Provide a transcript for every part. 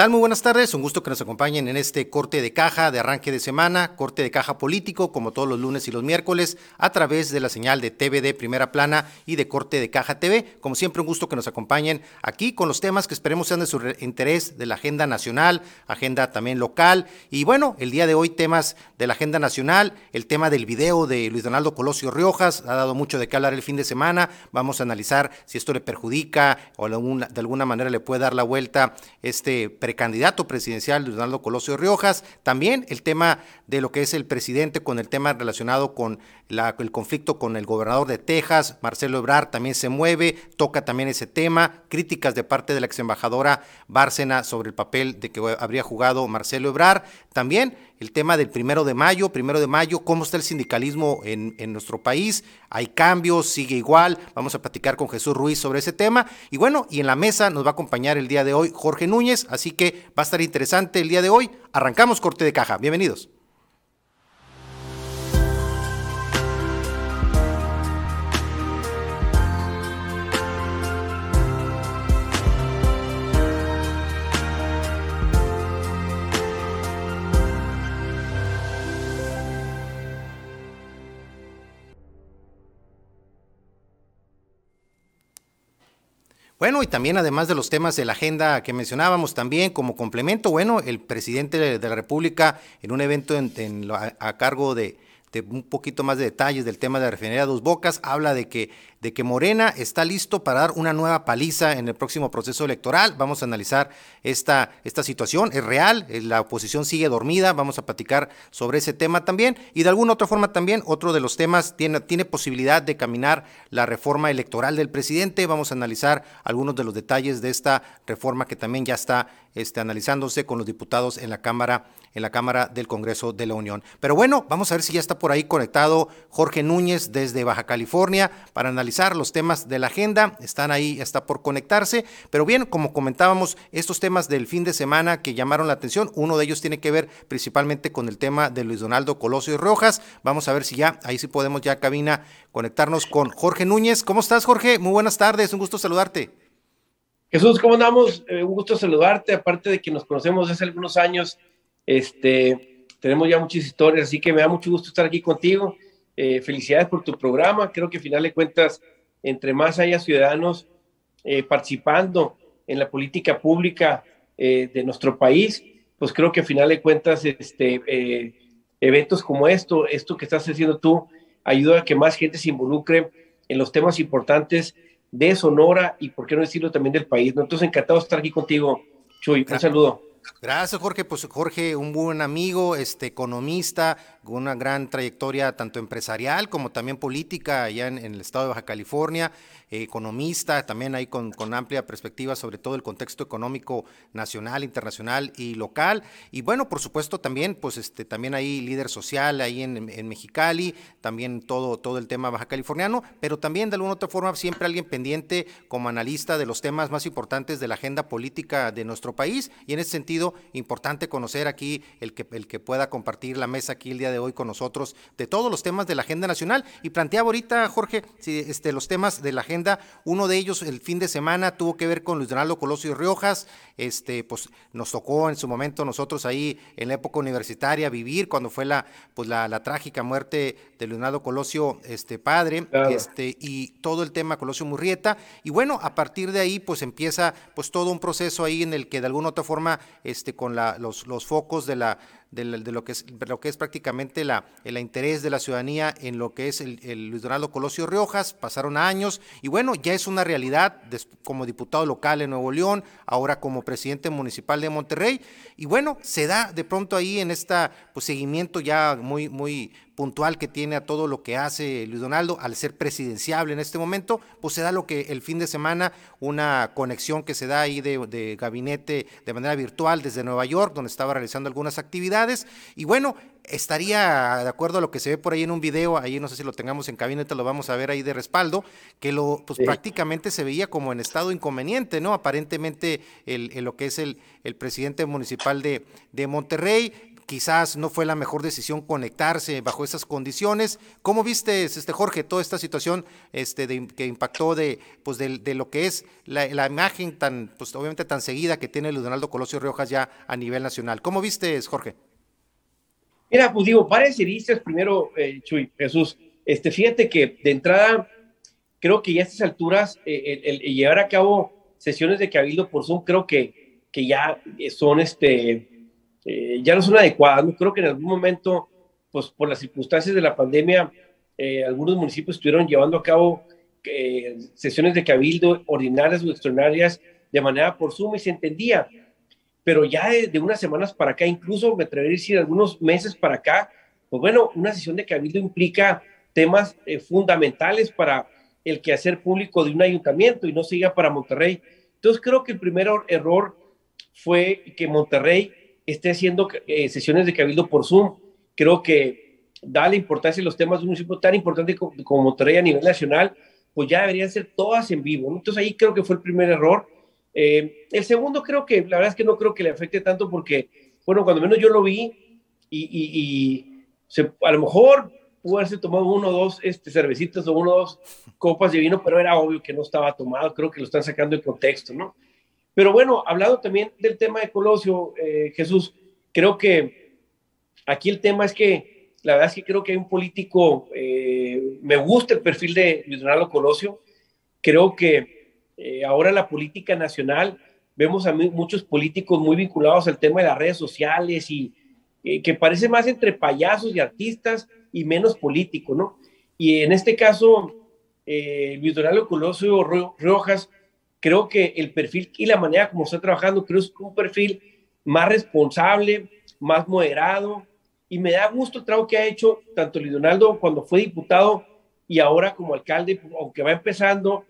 ¿Qué tal? Muy buenas tardes. Un gusto que nos acompañen en este corte de caja de arranque de semana, corte de caja político, como todos los lunes y los miércoles, a través de la señal de TVD Primera Plana y de corte de caja TV. Como siempre, un gusto que nos acompañen aquí con los temas que esperemos sean de su interés de la agenda nacional, agenda también local. Y bueno, el día de hoy temas de la agenda nacional, el tema del video de Luis Donaldo Colosio Riojas, ha dado mucho de qué hablar el fin de semana. Vamos a analizar si esto le perjudica o de alguna manera le puede dar la vuelta este precandidato presidencial Donaldo Colosio Riojas, también el tema de lo que es el presidente con el tema relacionado con el conflicto con el gobernador de Texas, Marcelo Ebrard también se mueve, toca también ese tema, críticas de parte de la ex embajadora Bárcena sobre el papel de que habría jugado Marcelo Ebrard, también el tema del primero de mayo, primero de mayo, cómo está el sindicalismo en, en, nuestro país, hay cambios, sigue igual, vamos a platicar con Jesús Ruiz sobre ese tema, y bueno, y en la mesa nos va a acompañar el día de hoy Jorge Núñez, así que va a estar interesante el día de hoy, arrancamos corte de caja, bienvenidos. Bueno, y también además de los temas de la agenda que mencionábamos, también como complemento, bueno, el presidente de la República en un evento a cargo de, un poquito más de detalles del tema de la refinería Dos Bocas, habla de que, de que Morena está listo para dar una nueva paliza en el próximo proceso electoral. Vamos a analizar esta, esta situación, es real, eh, la oposición sigue dormida, vamos a platicar sobre ese tema también. Y de alguna otra forma también, otro de los temas tiene, tiene posibilidad de caminar la reforma electoral del presidente. Vamos a analizar algunos de los detalles de esta reforma que también ya está este, analizándose con los diputados en la Cámara, en la Cámara del Congreso de la Unión. Pero bueno, vamos a ver si ya está por ahí conectado Jorge Núñez desde Baja California para analizar los temas de la agenda. Están ahí, está por conectarse. Pero bien, como comentábamos, estos temas del fin de semana que llamaron la atención, uno de ellos tiene que ver principalmente con el tema de Luis Donaldo Colosio y Rojas. Vamos a ver si ya, ahí sí podemos ya cabina conectarnos con Jorge Núñez. ¿Cómo estás, Jorge? Muy buenas tardes, un gusto saludarte. Jesús, ¿cómo andamos? Eh, un gusto saludarte, aparte de que nos conocemos hace algunos años, este, tenemos ya muchas historias, así que me da mucho gusto estar aquí contigo. Eh, felicidades por tu programa, creo que al final de cuentas, entre más haya ciudadanos eh, participando en la política pública de nuestro país, pues creo que al final de cuentas, este, eventos como esto, esto que estás haciendo tú, ayuda a que más gente se involucre en los temas importantes de Sonora y, por qué no decirlo, también del país. ¿no? Entonces, encantado de estar aquí contigo, Chuy. Un saludo. Gracias, Jorge. Pues Jorge, un buen amigo, este economista, con una gran trayectoria tanto empresarial como también política allá en, el estado de Baja California, economista, también ahí con, amplia perspectiva sobre todo el contexto económico nacional, internacional y local. Y bueno, por supuesto también, pues este, también ahí líder social ahí en, en Mexicali, también todo, todo el tema baja californiano, pero también de alguna otra forma siempre alguien pendiente como analista de los temas más importantes de la agenda política de nuestro país. Y en ese sentido, importante conocer aquí el que, el que pueda compartir la mesa aquí el día de hoy con nosotros de todos los temas de la agenda nacional. Y planteaba ahorita, Jorge, este, los temas de la agenda, uno de ellos el fin de semana tuvo que ver con Luis Donaldo Colosio y Riojas, este, pues nos tocó en su momento nosotros ahí en la época universitaria vivir cuando fue la, pues la, trágica muerte de Leonardo Colosio, este padre, este, y todo el tema Colosio Murrieta. Y bueno, a partir de ahí, pues empieza pues todo un proceso ahí en el que de alguna otra forma, este, con la, los, los focos de la de, lo, que es, lo que es prácticamente la, el interés de la ciudadanía en lo que es el, Luis Donaldo Colosio Riojas. Pasaron años y bueno, ya es una realidad como diputado local en Nuevo León, ahora como presidente municipal de Monterrey. Y bueno, se da de pronto ahí en este pues, seguimiento ya muy, muy puntual que tiene a todo lo que hace Luis Donaldo, al ser presidenciable en este momento, pues se da lo que el fin de semana, una conexión que se da ahí de, de gabinete de manera virtual desde Nueva York, donde estaba realizando algunas actividades y bueno, estaría de acuerdo a lo que se ve por ahí en un video, ahí no sé si lo tengamos en cabina, lo vamos a ver ahí de respaldo, que lo pues prácticamente se veía como en estado inconveniente, ¿no? Aparentemente el, lo que es el, el presidente municipal de, de Monterrey, quizás no fue la mejor decisión conectarse bajo esas condiciones. ¿Cómo viste, este, Jorge, toda esta situación este, que impactó de, pues, de, lo que es la, imagen tan, pues, obviamente tan seguida que tiene Luis Donaldo Colosio Riojas ya a nivel nacional? ¿Cómo viste, Jorge? Mira, pues digo, dices primero, eh, Chuy, Jesús, este, fíjate que de entrada, creo que ya a estas alturas, eh, el, llevar a cabo sesiones de cabildo por Zoom, creo que, que ya son, este, eh, ya no son adecuadas. ¿no? Creo que en algún momento, pues por las circunstancias de la pandemia, algunos municipios estuvieron llevando a cabo sesiones de cabildo ordinarias o extraordinarias de manera por Zoom y se entendía pero ya de, unas semanas para acá, incluso me atrevería a decir algunos meses para acá, pues bueno, una sesión de cabildo implica temas eh, fundamentales para el quehacer público de un ayuntamiento y no siga para Monterrey. Entonces creo que el primer error fue que Monterrey esté haciendo eh, sesiones de cabildo por Zoom. Creo que da la importancia a los temas de un municipio tan importante como, como a nivel nacional, pues ya deberían ser todas en vivo. Entonces ahí creo que fue el primer error eh, el segundo creo que, la verdad es que no creo que le afecte tanto porque, bueno, cuando menos yo lo vi y, a lo mejor pudo haberse tomado uno o dos este, cervecitas o uno o dos copas de vino, pero era obvio que no estaba tomado, creo que lo están sacando de contexto, ¿no? Pero bueno, hablando también del tema de Colosio, eh, Jesús, creo que aquí el tema es que, la verdad es que creo que hay un político, eh, me gusta el perfil de Luis Donaldo Colosio, creo que eh, ahora la política nacional, vemos a muchos políticos muy vinculados al tema de las redes sociales y eh, que parece más entre payasos y artistas y menos político, ¿no? Y en este caso, Luis Donaldo Colosio Rojas, creo que el perfil y la manera como está trabajando, creo que es un perfil más responsable, más moderado, y me da gusto el trabajo que ha hecho tanto Luis Donaldo cuando fue diputado y ahora como alcalde, aunque va empezando,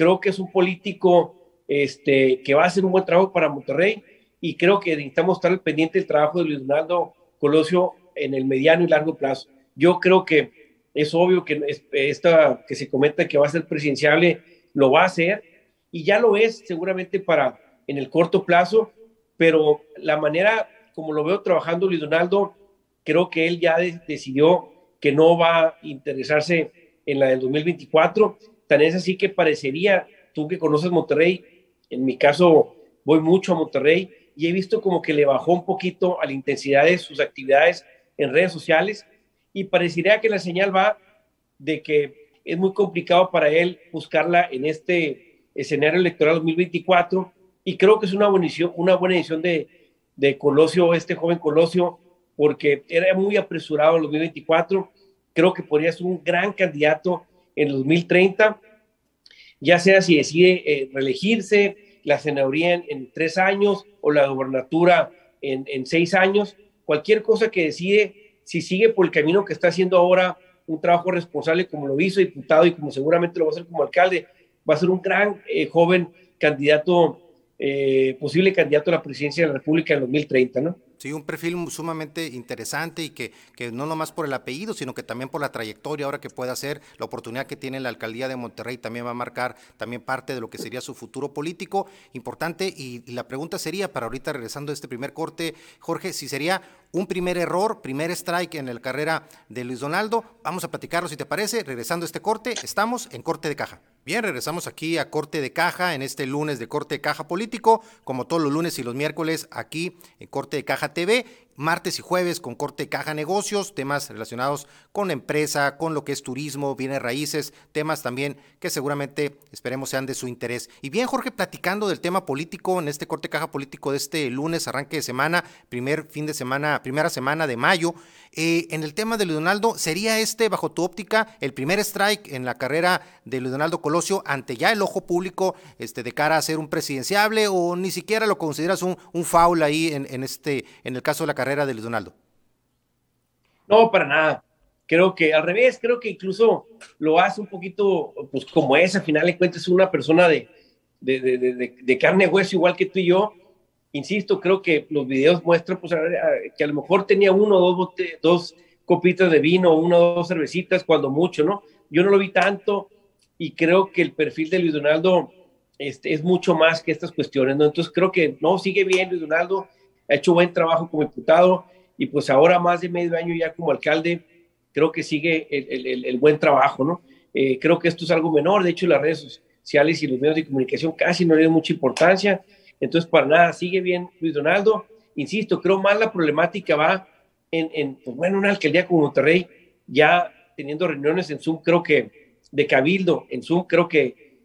Creo que es un político este, que va a hacer un buen trabajo para Monterrey y creo que necesitamos estar pendiente del trabajo de Luis Donaldo Colosio en el mediano y largo plazo. Yo creo que es obvio que esta que se comenta que va a ser presidenciable lo va a hacer y ya lo es seguramente para en el corto plazo, pero la manera como lo veo trabajando Luis Donaldo, creo que él ya decidió que no va a interesarse en la del 2024 Tan es así que parecería, tú que conoces Monterrey, en mi caso voy mucho a Monterrey y he visto como que le bajó un poquito a la intensidad de sus actividades en redes sociales y parecería que la señal va de que es muy complicado para él buscarla en este escenario electoral 2024 y creo que es una buena edición, una buena edición de, de Colosio, este joven Colosio, porque era muy apresurado en 2024, creo que podría ser un gran candidato en el 2030, ya sea si decide eh, reelegirse, la senaduría en, tres años o la gobernatura en, en seis años, cualquier cosa que decide, si sigue por el camino que está haciendo ahora, un trabajo responsable como lo hizo diputado y como seguramente lo va a hacer como alcalde, va a ser un gran eh, joven candidato, eh, posible candidato a la presidencia de la República en 2030, ¿no? Sí, un perfil sumamente interesante y que, que, no nomás por el apellido, sino que también por la trayectoria ahora que puede hacer, la oportunidad que tiene la alcaldía de Monterrey también va a marcar también parte de lo que sería su futuro político importante. Y, la pregunta sería, para ahorita regresando a este primer corte, Jorge, si sería un primer error, primer strike en la carrera de Luis Donaldo. Vamos a platicarlo si te parece. Regresando a este corte, estamos en corte de caja. Bien, regresamos aquí a corte de caja en este lunes de corte de caja político, como todos los lunes y los miércoles aquí en corte de caja TV martes y jueves con corte caja negocios, temas relacionados con empresa, con lo que es turismo, bienes raíces, temas también que seguramente esperemos sean de su interés. Y bien, Jorge, platicando del tema político en este corte caja político de este lunes, arranque de semana, primer fin de semana, primera semana de mayo, eh, en el tema de Leonardo, ¿sería este, bajo tu óptica, el primer strike en la carrera de Leonardo Colosio ante ya el ojo público este, de cara a ser un presidenciable o ni siquiera lo consideras un, un foul ahí en, en, este, en el caso de la carrera? De Luis Donaldo? No, para nada. Creo que al revés, creo que incluso lo hace un poquito, pues como es, al final de cuentas, una persona de, de, carne y hueso igual que tú y yo. Insisto, creo que los videos muestran pues, que a lo mejor tenía uno o dos, dos copitas de vino, una o dos cervecitas, cuando mucho, ¿no? Yo no lo vi tanto y creo que el perfil de Luis Donaldo este, es mucho más que estas cuestiones, ¿no? Entonces creo que no, sigue bien Luis Donaldo, ha hecho buen trabajo como diputado y pues ahora más de medio año ya como alcalde, creo que sigue el, buen trabajo, ¿no? Eh, creo que esto es algo menor, de hecho las redes sociales y los medios de comunicación casi no le dan mucha importancia, entonces para nada, sigue bien Luis Donaldo, insisto, creo más la problemática va en, pues bueno, una alcaldía como Monterrey, ya teniendo reuniones en Zoom, creo que de cabildo en Zoom, creo que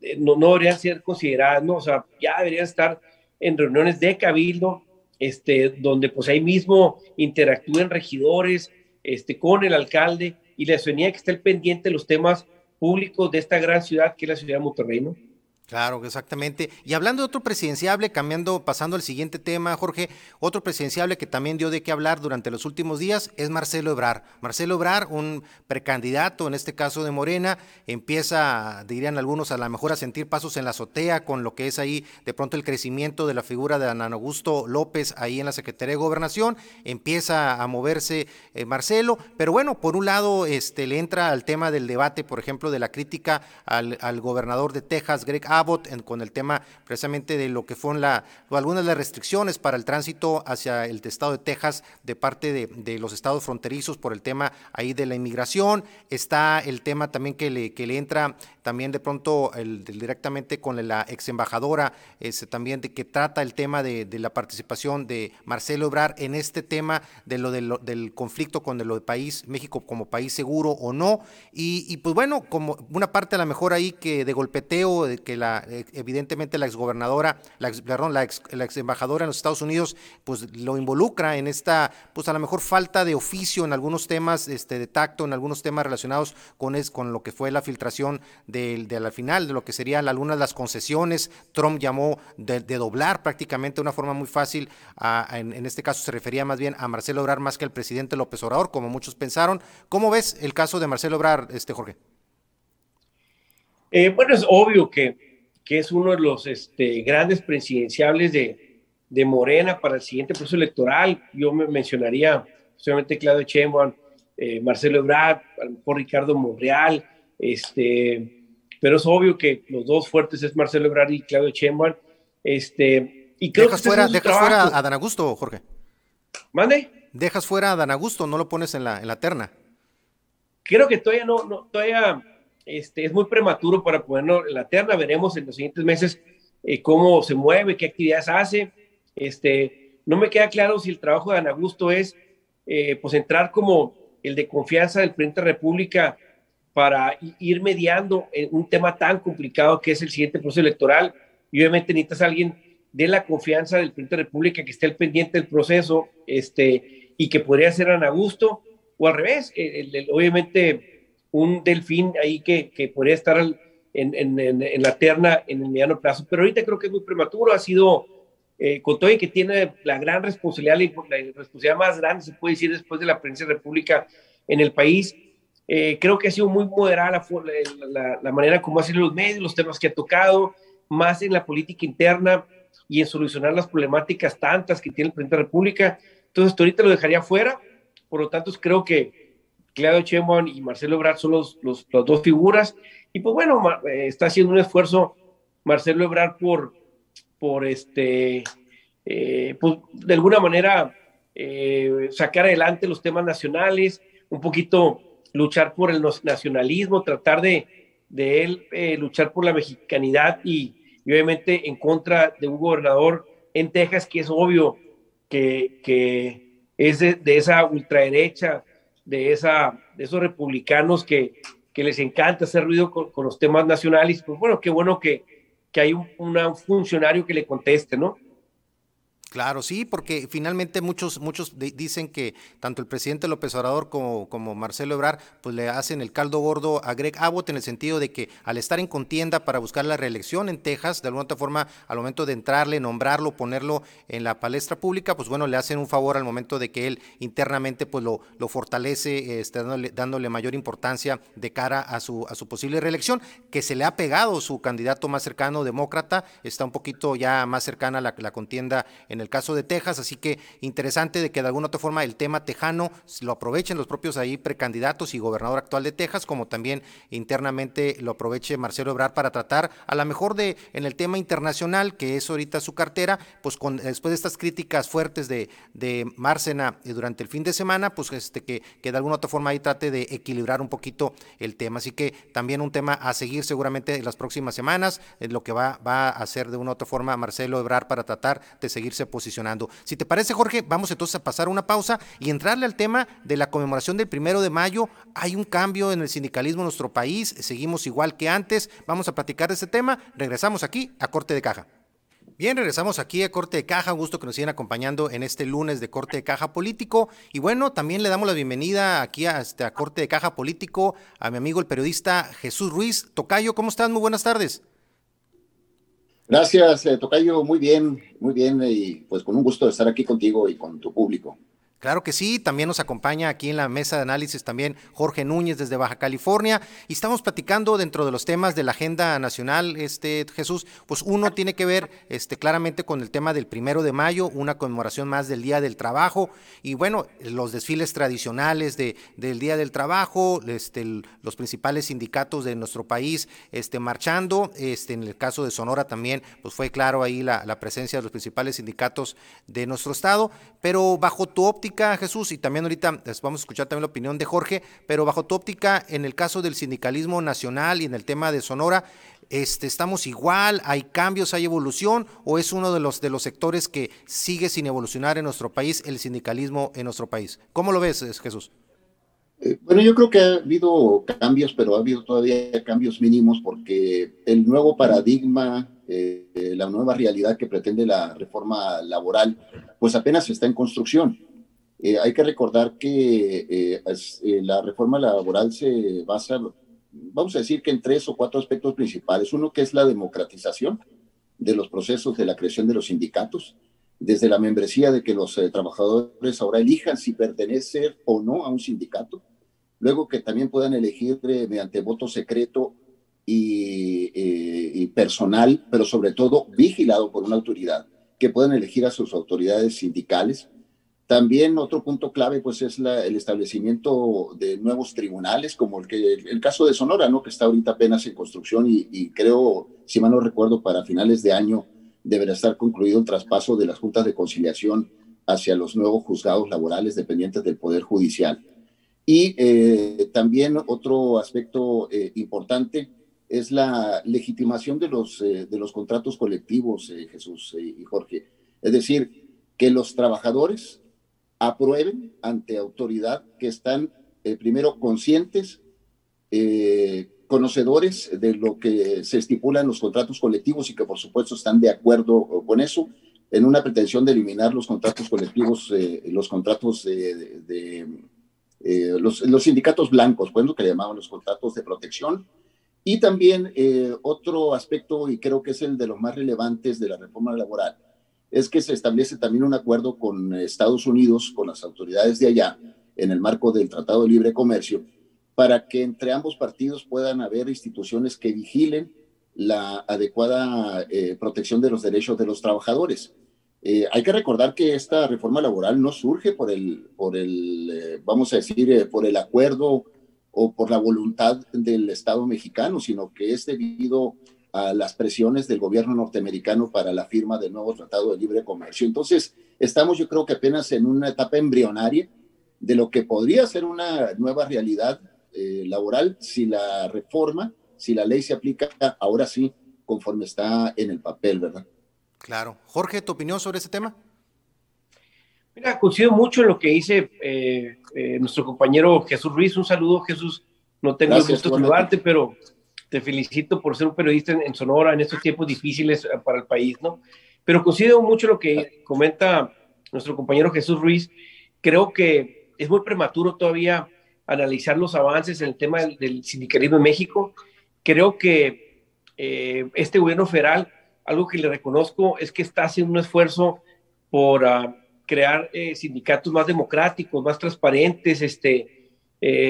eh, no, no deberían ser consideradas, ¿no? O sea, ya deberían estar en reuniones de cabildo, este, donde pues ahí mismo interactúen regidores este, con el alcalde y la ciudadanía que esté pendiente de los temas públicos de esta gran ciudad que es la ciudad de Monterrey. Claro, exactamente. Y hablando de otro presidenciable, cambiando, pasando al siguiente tema, Jorge, otro presidenciable que también dio de qué hablar durante los últimos días es Marcelo Ebrar. Marcelo Ebrar, un precandidato, en este caso de Morena, empieza, dirían algunos, a lo mejor a sentir pasos en la azotea con lo que es ahí de pronto el crecimiento de la figura de Ana Augusto López ahí en la Secretaría de Gobernación, empieza a moverse eh, Marcelo, pero bueno, por un lado este, le entra al tema del debate, por ejemplo, de la crítica al, al gobernador de Texas, Greg Abbott, con el tema precisamente de lo que fueron la, algunas de las restricciones para el tránsito hacia el estado de Texas de parte de, los estados fronterizos por el tema ahí de la inmigración. Está el tema también que le, entra también de pronto directamente con la ex embajadora, este, también de que trata el tema de, la participación de Marcelo Obrar en este tema de lo, del conflicto con lo de país, México como país seguro o no. Y, y, pues bueno, como una parte a lo mejor ahí que de golpeteo, de que la eh, evidentemente la exgobernadora, la perdón, la ex, la ex, embajadora en los Estados Unidos, pues lo involucra en esta, pues a lo mejor falta de oficio en algunos temas, este, de tacto, en algunos temas relacionados con, es, con lo que fue la filtración de, de la final, de lo que serían algunas las concesiones. Trump llamó de, doblar prácticamente de una forma muy fácil, en, en, este caso se refería más bien a Marcelo Obrar más que al presidente López Obrador, como muchos pensaron. ¿Cómo ves el caso de Marcelo Obrar, este Jorge? Eh, bueno, es obvio que que es uno de los este, grandes presidenciables de, de, Morena para el siguiente proceso electoral. Yo me mencionaría solamente Claudio Sheinbaum, eh, Marcelo Ebrard, a lo mejor Ricardo Monreal, este, pero es obvio que los dos fuertes es Marcelo Ebrard y Claudio Sheinbaum. Este, y creo dejas fuera, dejas fuera a Dan Augusto, Jorge. ¿Mande? Dejas fuera a Dan Augusto, no lo pones en la, en la terna. Creo que todavía no, no todavía este, es muy prematuro para ponerlo en la terna. Veremos en los siguientes meses eh, cómo se mueve, qué actividades hace. Este, no me queda claro si el trabajo de Ana Augusto es eh, pues entrar como el de confianza del presidente de la República para ir mediando en un tema tan complicado que es el siguiente proceso electoral. Y obviamente necesitas a alguien de la confianza del presidente de la República que esté al pendiente del proceso este, y que podría ser Ana Augusto, o al revés, obviamente un delfín ahí que, que podría estar en, en, en, la terna en el mediano plazo. Pero ahorita creo que es muy prematuro, ha sido eh, con todo y que tiene la gran responsabilidad, la responsabilidad más grande, se puede decir, después de la prensa república en el país. Eh, creo que ha sido muy moderada la, la, la, manera como ha sido los medios, los temas que ha tocado, más en la política interna y en solucionar las problemáticas tantas que tiene el presidente de la República. Entonces, ahorita lo dejaría fuera. Por lo tanto, creo que Claudio Chemón y Marcelo Ebrard son los, los, las dos figuras. Y pues bueno, eh, está haciendo un esfuerzo Marcelo Ebrard por, por este, eh, pues de alguna manera eh, sacar adelante los temas nacionales, un poquito luchar por el nacionalismo, tratar de, de él luchar por la mexicanidad y, obviamente en contra de un gobernador en Texas que es obvio que, que es de, de esa ultraderecha de, esa, de esos republicanos que, que les encanta hacer ruido con, los temas nacionales. Pues bueno, qué bueno que, que hay un funcionario que le conteste, ¿no? Claro, sí, porque finalmente muchos, muchos dicen que tanto el presidente López Obrador como, como Marcelo Ebrard, pues le hacen el caldo gordo a Greg Abbott en el sentido de que al estar en contienda para buscar la reelección en Texas, de alguna otra forma, al momento de entrarle, nombrarlo, ponerlo en la palestra pública, pues bueno, le hacen un favor al momento de que él internamente pues lo, lo fortalece, este, dándole, dándole, mayor importancia de cara a su, a su posible reelección, que se le ha pegado su candidato más cercano, demócrata, está un poquito ya más cercana la, la contienda en el caso de Texas, así que interesante de que de alguna otra forma el tema tejano lo aprovechen los propios ahí precandidatos y gobernador actual de Texas, como también internamente lo aproveche Marcelo Ebrard para tratar a lo mejor de en el tema internacional, que es ahorita su cartera, pues con, después de estas críticas fuertes de, de Márcena eh, durante el fin de semana, pues este que, que de alguna otra forma ahí trate de equilibrar un poquito el tema. Así que también un tema a seguir seguramente en las próximas semanas, en lo que va, a hacer de una u otra forma Marcelo Ebrard para tratar de seguirse posicionando. Si te parece, Jorge, vamos entonces a pasar una pausa y entrarle al tema de la conmemoración del primero de mayo. Hay un cambio en el sindicalismo en nuestro país, seguimos igual que antes. Vamos a platicar de ese tema. Regresamos aquí a Corte de Caja. Bien, regresamos aquí a Corte de Caja. Un gusto que nos sigan acompañando en este lunes de Corte de Caja Político. Y bueno, también le damos la bienvenida aquí a, este, a Corte de Caja Político a mi amigo el periodista Jesús Ruiz. Tocayo, ¿cómo estás? Muy buenas tardes. Gracias, eh, Tocayo. Muy bien, muy bien. Y pues con un gusto estar aquí contigo y con tu público. Claro que sí, también nos acompaña aquí en la mesa de análisis también Jorge Núñez desde Baja California. Y estamos platicando dentro de los temas de la agenda nacional, este Jesús, pues uno tiene que ver este claramente con el tema del primero de mayo, una conmemoración más del Día del Trabajo. Y bueno, los desfiles tradicionales de, del Día del Trabajo, este, los principales sindicatos de nuestro país este, marchando, este, en el caso de Sonora también, pues fue claro ahí la, la presencia de los principales sindicatos de nuestro estado, pero bajo tu óptica, Jesús, y también ahorita vamos a escuchar también la opinión de Jorge, pero bajo tu óptica, en el caso del sindicalismo nacional y en el tema de Sonora, este, ¿estamos igual? ¿Hay cambios? ¿Hay evolución? ¿O es uno de los, de los sectores que sigue sin evolucionar en nuestro país, el sindicalismo en nuestro país? ¿Cómo lo ves, Jesús? Eh, bueno, yo creo que ha habido cambios, pero ha habido todavía cambios mínimos porque el nuevo paradigma, eh, la nueva realidad que pretende la reforma laboral, pues apenas está en construcción. Eh, hay que recordar que eh, eh, la reforma laboral se basa, vamos a decir que en tres o cuatro aspectos principales. Uno que es la democratización de los procesos de la creación de los sindicatos, desde la membresía de que los trabajadores ahora elijan si pertenecen o no a un sindicato. Luego que también puedan elegir mediante voto secreto y, personal, pero sobre todo vigilado por una autoridad, que puedan elegir a sus autoridades sindicales también otro punto clave pues es el establecimiento de nuevos tribunales, como el, que, el caso de Sonora, ¿no? que está ahorita apenas en construcción y, creo, si mal no recuerdo, para finales de año deberá estar concluido el traspaso de las juntas de conciliación hacia los nuevos juzgados laborales dependientes del Poder Judicial. Y eh, también otro aspecto eh, importante es la legitimación de los, eh, de los contratos colectivos, Jesús y Jorge. Es decir, que los trabajadores aprueben ante autoridad que están eh, primero conscientes, eh, conocedores de lo que se estipula en los contratos colectivos y que por supuesto están de acuerdo con eso, en una pretensión de eliminar los contratos colectivos, eh, los contratos de, los, los, sindicatos blancos, pues lo que llamaban los contratos de protección. Y también otro aspecto, y creo que es el de los más relevantes de la reforma laboral, es que se establece también un acuerdo con Estados Unidos, con las autoridades de allá, en el marco del Tratado de Libre Comercio, para que entre ambos partidos puedan haber instituciones que vigilen la adecuada eh, protección de los derechos de los trabajadores. Eh, hay que recordar que esta reforma laboral no surge por el, por el eh, vamos a decir, por el acuerdo o por la voluntad del Estado mexicano, sino que es debido las presiones del gobierno norteamericano para la firma del nuevo Tratado de Libre Comercio. Entonces, estamos yo creo que apenas en una etapa embrionaria de lo que podría ser una nueva realidad eh, laboral si la reforma, si la ley se aplica ahora sí conforme está en el papel, ¿verdad? Claro. Jorge, ¿tu opinión sobre ese tema? Mira, coincido mucho en lo que dice eh, eh, nuestro compañero Jesús Ruiz. Un saludo, Jesús. No tengo el gusto de saludarte, pero te felicito por ser un periodista en, Sonora en estos tiempos difíciles eh, para el país, ¿no? Pero considero mucho lo que comenta nuestro compañero Jesús Ruiz. Creo que es muy prematuro todavía analizar los avances en el tema del, sindicalismo en México. Creo que eh, este gobierno federal, algo que le reconozco es que está haciendo un esfuerzo por ah, crear eh, sindicatos más democráticos, más transparentes, este,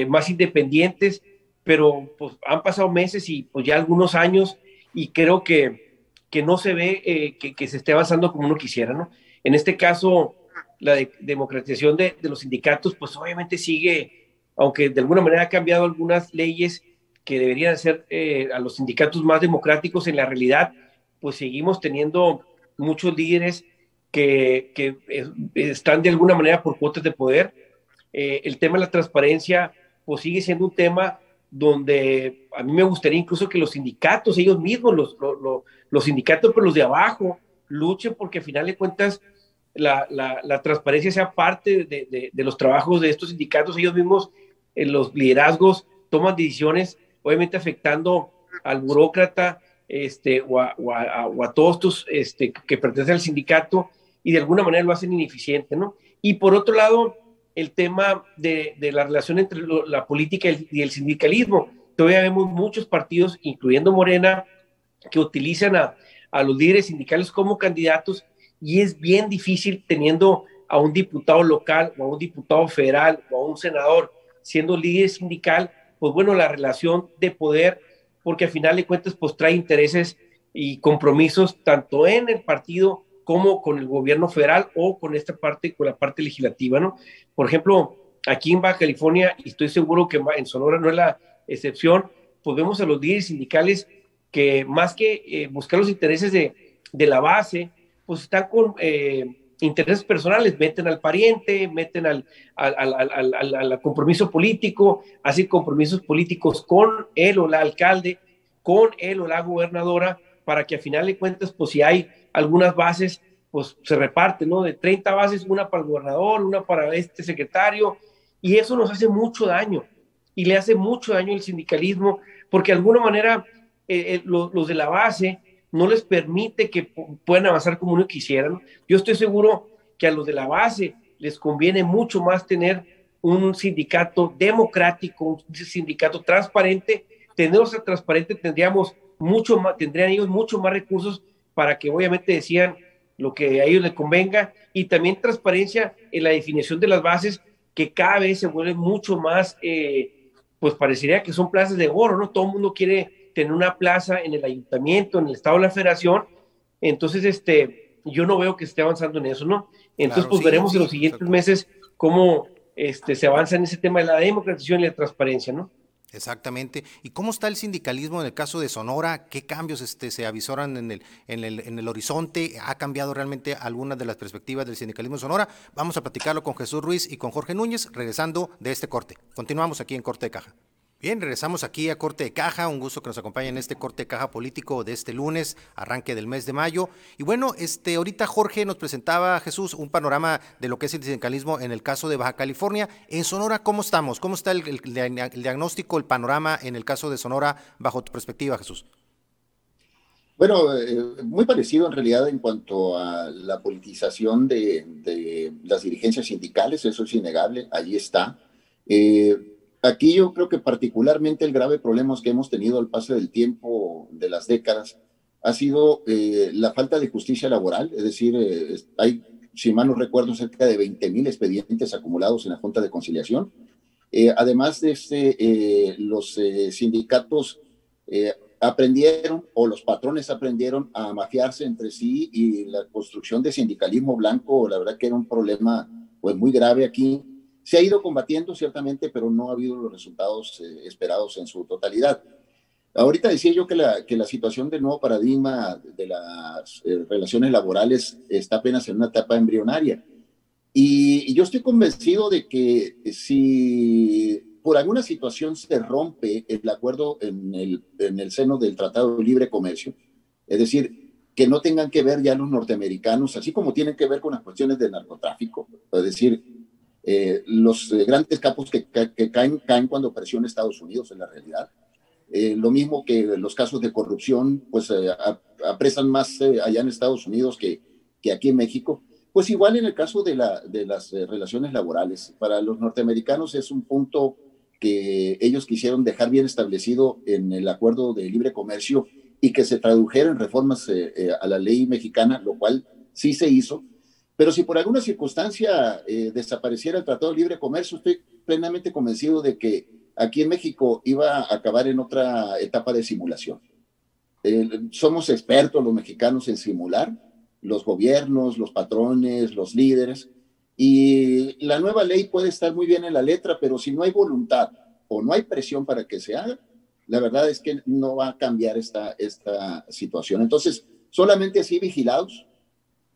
más independientes pero pues han pasado meses y pues ya algunos años y creo que, que no se ve eh, que, que, se esté avanzando como uno quisiera, ¿no? En este caso, la democratización de, los sindicatos, pues obviamente sigue, aunque de alguna manera ha cambiado algunas leyes que deberían ser eh, a los sindicatos más democráticos, en la realidad, pues seguimos teniendo muchos líderes que, que están de alguna manera por cuotas de poder. Eh, el tema de la transparencia, pues sigue siendo un tema donde a mí me gustaría incluso que los sindicatos, ellos mismos, los, los, sindicatos, pero los de abajo, luchen porque al final de cuentas la, la, transparencia sea parte de, de, los trabajos de estos sindicatos, ellos mismos en los liderazgos toman decisiones, obviamente afectando al burócrata este, o, a, o, a, todos estos este, que pertenecen al sindicato y de alguna manera lo hacen ineficiente, ¿no? Y por otro lado, el tema de, la relación entre la política y el, sindicalismo. Todavía vemos muchos partidos, incluyendo Morena, que utilizan a, los líderes sindicales como candidatos y es bien difícil teniendo a un diputado local o a un diputado federal o a un senador siendo líder sindical, pues bueno, la relación de poder, porque al final de cuentas, pues trae intereses y compromisos tanto en el partido como con el gobierno federal o con esta parte, con la parte legislativa, ¿no? Por ejemplo, aquí en Baja California, y estoy seguro que en Sonora no es la excepción, pues vemos a los líderes sindicales que más que eh, buscar los intereses de, de, la base, pues están con eh, intereses personales, meten al pariente, meten al, al, al, al, compromiso político, hacen compromisos políticos con él o la alcalde, con él o la gobernadora, para que a final de cuentas, pues si hay algunas bases, pues se reparten, ¿no? De 30 bases, una para el gobernador, una para este secretario, y eso nos hace mucho daño, y le hace mucho daño al sindicalismo, porque de alguna manera eh, eh, los, de la base no les permite que puedan avanzar como uno quisiera. Yo estoy seguro que a los de la base les conviene mucho más tener un sindicato democrático, un sindicato transparente. Tenerlos transparente tendríamos mucho más, tendrían ellos mucho más recursos para que obviamente decían lo que a ellos les convenga y también transparencia en la definición de las bases que cada vez se vuelven mucho más, eh, pues parecería que son plazas de oro, ¿no? Todo el mundo quiere tener una plaza en el ayuntamiento, en el estado de la federación, entonces este, yo no veo que esté avanzando en eso, ¿no? Entonces pues veremos en los siguientes meses cómo este, se avanza en ese tema de la democratización y la transparencia, ¿no? Exactamente. ¿Y cómo está el sindicalismo en el caso de Sonora? ¿Qué cambios este, se avisoran en el, en, el, en el horizonte? ¿Ha cambiado realmente algunas de las perspectivas del sindicalismo de Sonora? Vamos a platicarlo con Jesús Ruiz y con Jorge Núñez, regresando de este corte. Continuamos aquí en Corte de Caja. Bien, regresamos aquí a Corte de Caja. Un gusto que nos acompañen en este Corte de Caja político de este lunes, arranque del mes de mayo. Y bueno, este, ahorita Jorge nos presentaba, Jesús, un panorama de lo que es el sindicalismo en el caso de Baja California. En Sonora, ¿cómo estamos? ¿Cómo está el, diagnóstico, el panorama en el caso de Sonora bajo tu perspectiva, Jesús? Bueno, eh, muy parecido en realidad en cuanto a la politización de, de, las dirigencias sindicales, eso es innegable, allí está. Eh, Aquí yo creo que particularmente el grave problema que hemos tenido al paso del tiempo, de las décadas, ha sido eh, la falta de justicia laboral, es decir, eh, hay, si mal no recuerdo, cerca de 20 mil expedientes acumulados en la Junta de Conciliación. Eh, además de este, los sindicatos aprendieron o los patrones aprendieron a mafiarse entre sí y la construcción de sindicalismo blanco, la verdad que era un problema pues muy grave aquí se ha ido combatiendo ciertamente, pero no ha habido los resultados eh, esperados en su totalidad. Ahorita decía yo que la, que la situación del nuevo paradigma de las eh, relaciones laborales está apenas en una etapa embrionaria. Y, yo estoy convencido de que si por alguna situación se rompe el acuerdo en el, en el seno del Tratado de Libre Comercio, es decir, que no tengan que ver ya los norteamericanos, así como tienen que ver con las cuestiones del narcotráfico, es decir, eh, los eh, grandes capos que, caen, caen cuando presiona Estados Unidos en la realidad. Eh, lo mismo que los casos de corrupción, pues apresan más allá en Estados Unidos que, que aquí en México. Pues igual en el caso de, la, de las relaciones laborales. Para los norteamericanos es un punto que ellos quisieron dejar bien establecido en el acuerdo de libre comercio y que se tradujera en reformas a la ley mexicana, lo cual sí se hizo, pero si por alguna circunstancia eh, desapareciera el Tratado de Libre Comercio, estoy plenamente convencido de que aquí en México iba a acabar en otra etapa de simulación. somos expertos los mexicanos en simular los gobiernos, los patrones, los líderes. Y la nueva ley puede estar muy bien en la letra, pero si no hay voluntad o no hay presión para que se haga, la verdad es que no va a cambiar esta, esta situación. Entonces, solamente así vigilados,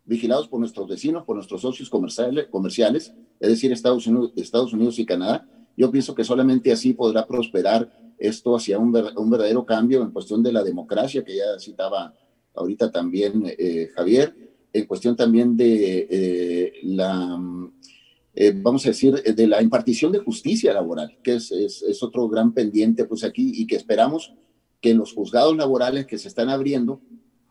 vigilados por nuestros vecinos, por nuestros socios comerciales, comerciales es decir, Estados Unidos, Estados Unidos y Canadá, yo pienso que solamente así podrá prosperar esto hacia un, un verdadero cambio en cuestión de la democracia, que ya citaba ahorita también eh, Javier, en cuestión también de eh, la, eh, vamos a decir, de la impartición de justicia laboral, que es, es, es, otro gran pendiente pues aquí y que esperamos que en los juzgados laborales que se están abriendo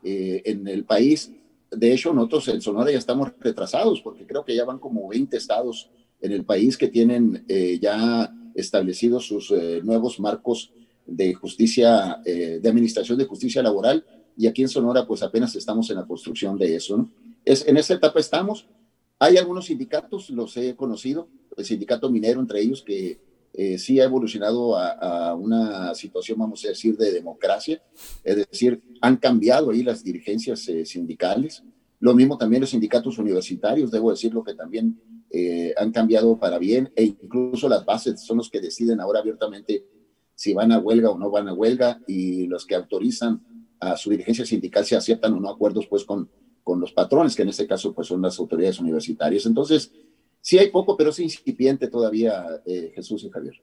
en el país, de hecho nosotros en Sonora ya estamos retrasados porque creo que ya van como 20 estados en el país que tienen ya establecidos sus nuevos marcos de justicia, de administración de justicia laboral y aquí en Sonora pues apenas estamos en la construcción de eso. Es, en esa etapa estamos. Hay algunos sindicatos, los he conocido, el sindicato minero entre ellos, que eh, sí ha evolucionado a, una situación, vamos a decir, de democracia, es decir, han cambiado ahí las dirigencias eh, sindicales. Lo mismo también los sindicatos universitarios, debo decirlo que también eh, han cambiado para bien e incluso las bases son los que deciden ahora abiertamente si van a huelga o no van a huelga y los que autorizan a su dirigencia sindical se aceptan o no acuerdos pues con, con los patrones, que en este caso pues son las autoridades universitarias. Entonces, sí hay poco, pero es incipiente todavía eh, Jesús y Javier.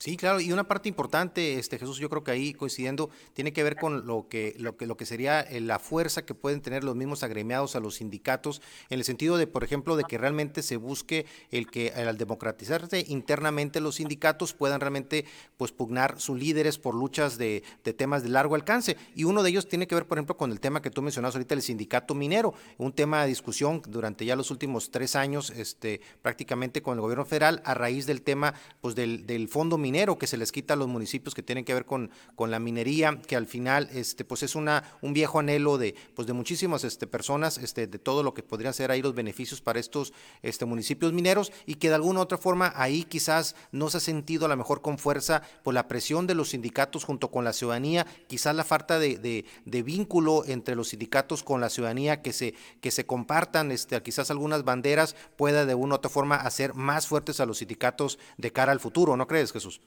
Sí, claro, y una parte importante, este Jesús, yo creo que ahí coincidiendo, tiene que ver con lo que, lo que, lo que sería eh, la fuerza que pueden tener los mismos agremiados a los sindicatos, en el sentido de, por ejemplo, de que realmente se busque el que al democratizarse internamente los sindicatos puedan realmente pues pugnar sus líderes por luchas de, de, temas de largo alcance. Y uno de ellos tiene que ver, por ejemplo, con el tema que tú mencionabas ahorita, el sindicato minero, un tema de discusión durante ya los últimos tres años, este, prácticamente con el gobierno federal, a raíz del tema pues del, del fondo minero minero que se les quita a los municipios que tienen que ver con, con la minería, que al final este, pues es una, un viejo anhelo de, pues de muchísimas este, personas, este, de todo lo que podrían ser ahí los beneficios para estos este, municipios mineros y que de alguna u otra forma ahí quizás no se ha sentido a lo mejor con fuerza por la presión de los sindicatos junto con la ciudadanía, quizás la falta de, de, de vínculo entre los sindicatos con la ciudadanía, que se, que se compartan este, quizás algunas banderas pueda de una u otra forma hacer más fuertes a los sindicatos de cara al futuro, ¿no crees, Jesús?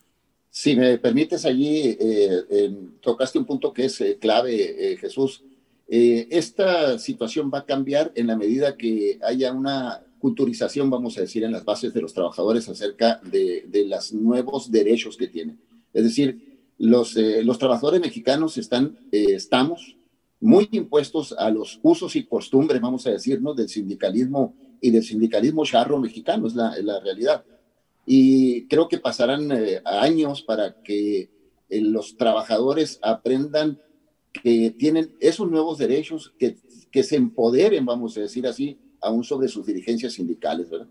Si me permites allí, eh, tocaste un punto que es eh, clave, eh, Jesús. esta situación va a cambiar en la medida que haya una culturización, vamos a decir, en las bases de los trabajadores acerca de, de los nuevos derechos que tienen. Es decir, los, los trabajadores mexicanos están, estamos muy impuestos a los usos y costumbres, vamos a decirnos, del sindicalismo y del sindicalismo charro mexicano, es la, es la realidad y creo que pasarán eh, años para que eh, los trabajadores aprendan que tienen esos nuevos derechos, que, que se empoderen, vamos a decir así, aún sobre sus dirigencias sindicales, ¿verdad?